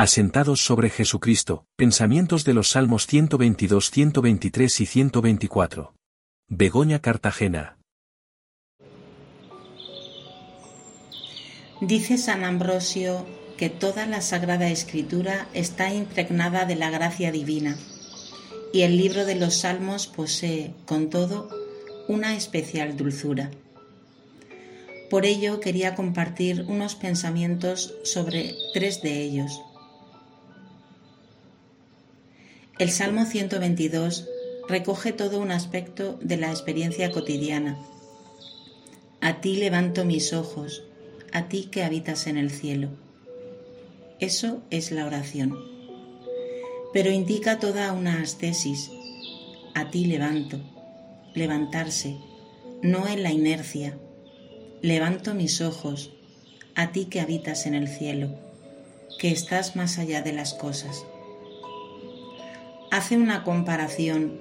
Asentados sobre Jesucristo, pensamientos de los Salmos 122, 123 y 124. Begoña Cartagena. Dice San Ambrosio que toda la Sagrada Escritura está impregnada de la gracia divina y el libro de los Salmos posee, con todo, una especial dulzura. Por ello quería compartir unos pensamientos sobre tres de ellos El Salmo 122 recoge todo un aspecto de la experiencia cotidiana. A ti levanto mis ojos, a ti que habitas en el cielo. Eso es la oración. Pero indica toda una ascesis. A ti levanto, levantarse, no en la inercia. Levanto mis ojos, a ti que habitas en el cielo, que estás más allá de las cosas hace una comparación,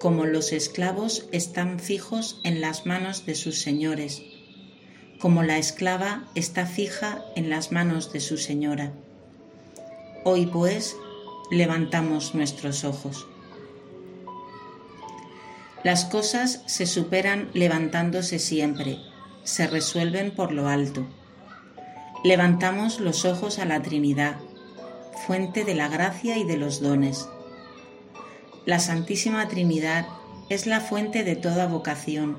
como los esclavos están fijos en las manos de sus señores, como la esclava está fija en las manos de su señora. Hoy pues levantamos nuestros ojos. Las cosas se superan levantándose siempre, se resuelven por lo alto. Levantamos los ojos a la Trinidad, fuente de la gracia y de los dones la Santísima Trinidad es la fuente de toda vocación,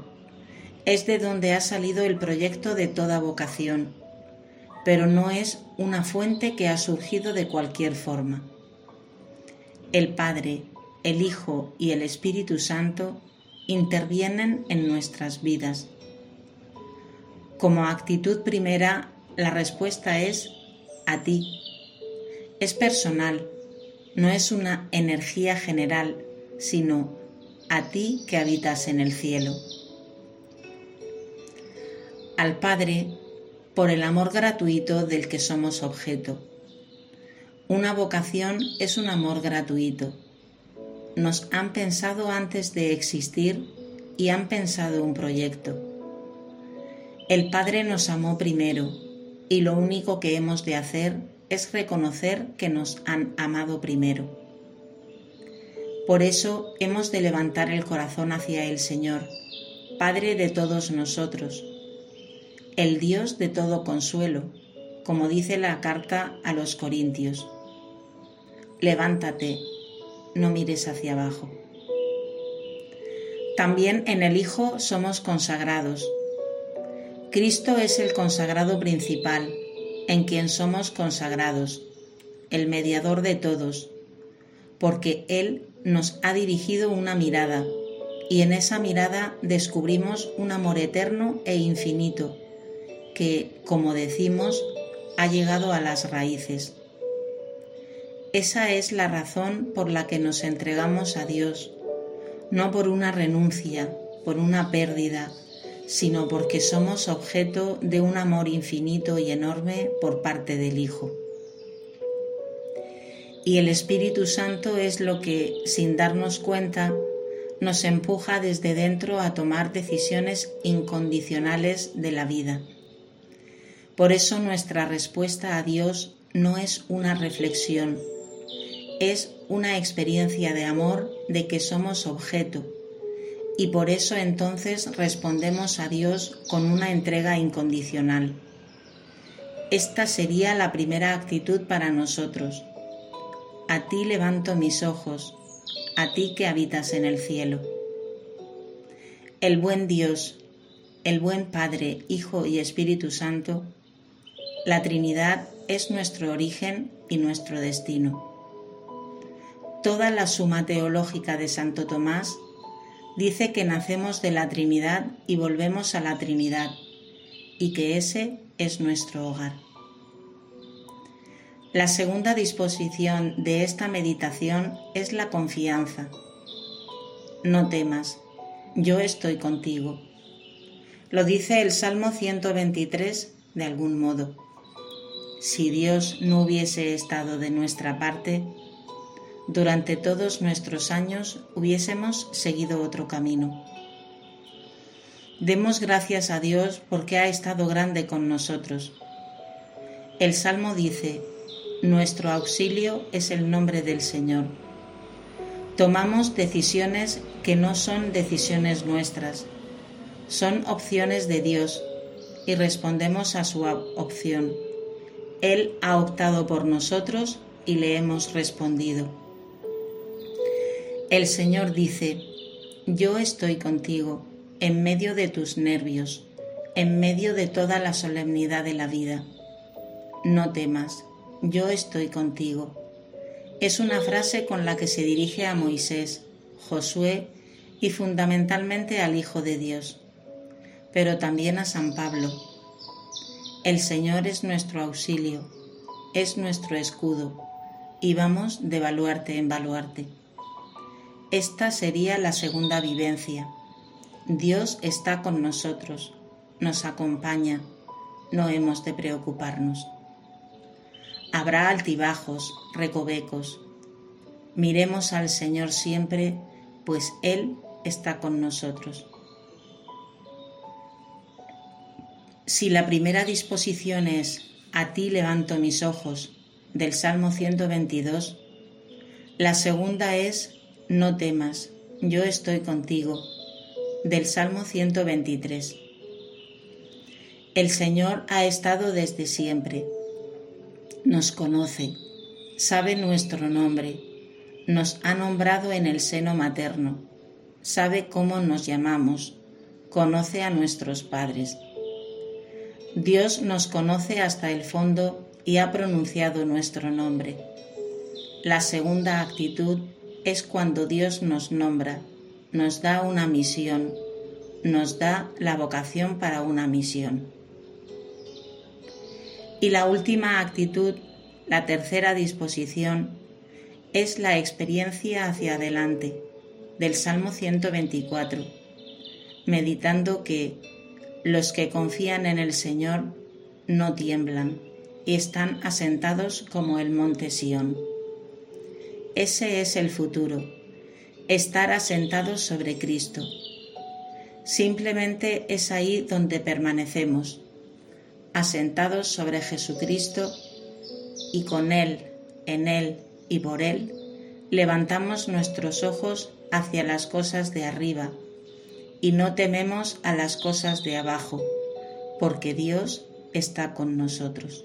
es de donde ha salido el proyecto de toda vocación, pero no es una fuente que ha surgido de cualquier forma. El Padre, el Hijo y el Espíritu Santo intervienen en nuestras vidas. Como actitud primera, la respuesta es a ti. Es personal, no es una energía general, sino a ti que habitas en el cielo. Al Padre, por el amor gratuito del que somos objeto. Una vocación es un amor gratuito. Nos han pensado antes de existir y han pensado un proyecto. El Padre nos amó primero y lo único que hemos de hacer es reconocer que nos han amado primero. Por eso hemos de levantar el corazón hacia el Señor, Padre de todos nosotros, el Dios de todo consuelo, como dice la carta a los Corintios. Levántate, no mires hacia abajo. También en el Hijo somos consagrados. Cristo es el consagrado principal en quien somos consagrados, el mediador de todos, porque Él nos ha dirigido una mirada y en esa mirada descubrimos un amor eterno e infinito que, como decimos, ha llegado a las raíces. Esa es la razón por la que nos entregamos a Dios, no por una renuncia, por una pérdida, sino porque somos objeto de un amor infinito y enorme por parte del Hijo. Y el Espíritu Santo es lo que, sin darnos cuenta, nos empuja desde dentro a tomar decisiones incondicionales de la vida. Por eso nuestra respuesta a Dios no es una reflexión, es una experiencia de amor de que somos objeto y por eso entonces respondemos a Dios con una entrega incondicional. Esta sería la primera actitud para nosotros. A ti levanto mis ojos, a ti que habitas en el cielo. El buen Dios, el buen Padre, Hijo y Espíritu Santo, la Trinidad es nuestro origen y nuestro destino. Toda la suma teológica de Santo Tomás dice que nacemos de la Trinidad y volvemos a la Trinidad, y que ese es nuestro hogar. La segunda disposición de esta meditación es la confianza. No temas, yo estoy contigo. Lo dice el Salmo 123 de algún modo. Si Dios no hubiese estado de nuestra parte, durante todos nuestros años hubiésemos seguido otro camino. Demos gracias a Dios porque ha estado grande con nosotros. El Salmo dice, Nuestro auxilio es el nombre del Señor. Tomamos decisiones que no son decisiones nuestras, son opciones de Dios y respondemos a su opción. Él ha optado por nosotros y le hemos respondido. El Señor dice, yo estoy contigo, en medio de tus nervios, en medio de toda la solemnidad de la vida. No temas, yo estoy contigo. Es una frase con la que se dirige a Moisés, Josué y fundamentalmente al Hijo de Dios, pero también a San Pablo. El Señor es nuestro auxilio, es nuestro escudo, y vamos de baluarte en baluarte. Esta sería la segunda vivencia. Dios está con nosotros, nos acompaña, no hemos de preocuparnos. Habrá altibajos, recovecos. Miremos al Señor siempre, pues Él está con nosotros. Si la primera disposición es a ti levanto mis ojos del Salmo 122, la segunda es no temas, yo estoy contigo del Salmo 123. El Señor ha estado desde siempre, nos conoce, sabe nuestro nombre, nos ha nombrado en el seno materno, sabe cómo nos llamamos, conoce a nuestros padres. Dios nos conoce hasta el fondo y ha pronunciado nuestro nombre. La segunda actitud es cuando Dios nos nombra, nos da una misión, nos da la vocación para una misión. Y la última actitud, la tercera disposición, es la experiencia hacia adelante del Salmo 124, meditando que los que confían en el Señor no tiemblan y están asentados como el monte Sión. Ese es el futuro, estar asentados sobre Cristo. Simplemente es ahí donde permanecemos, asentados sobre Jesucristo y con Él, en Él y por Él, levantamos nuestros ojos hacia las cosas de arriba y no tememos a las cosas de abajo, porque Dios está con nosotros.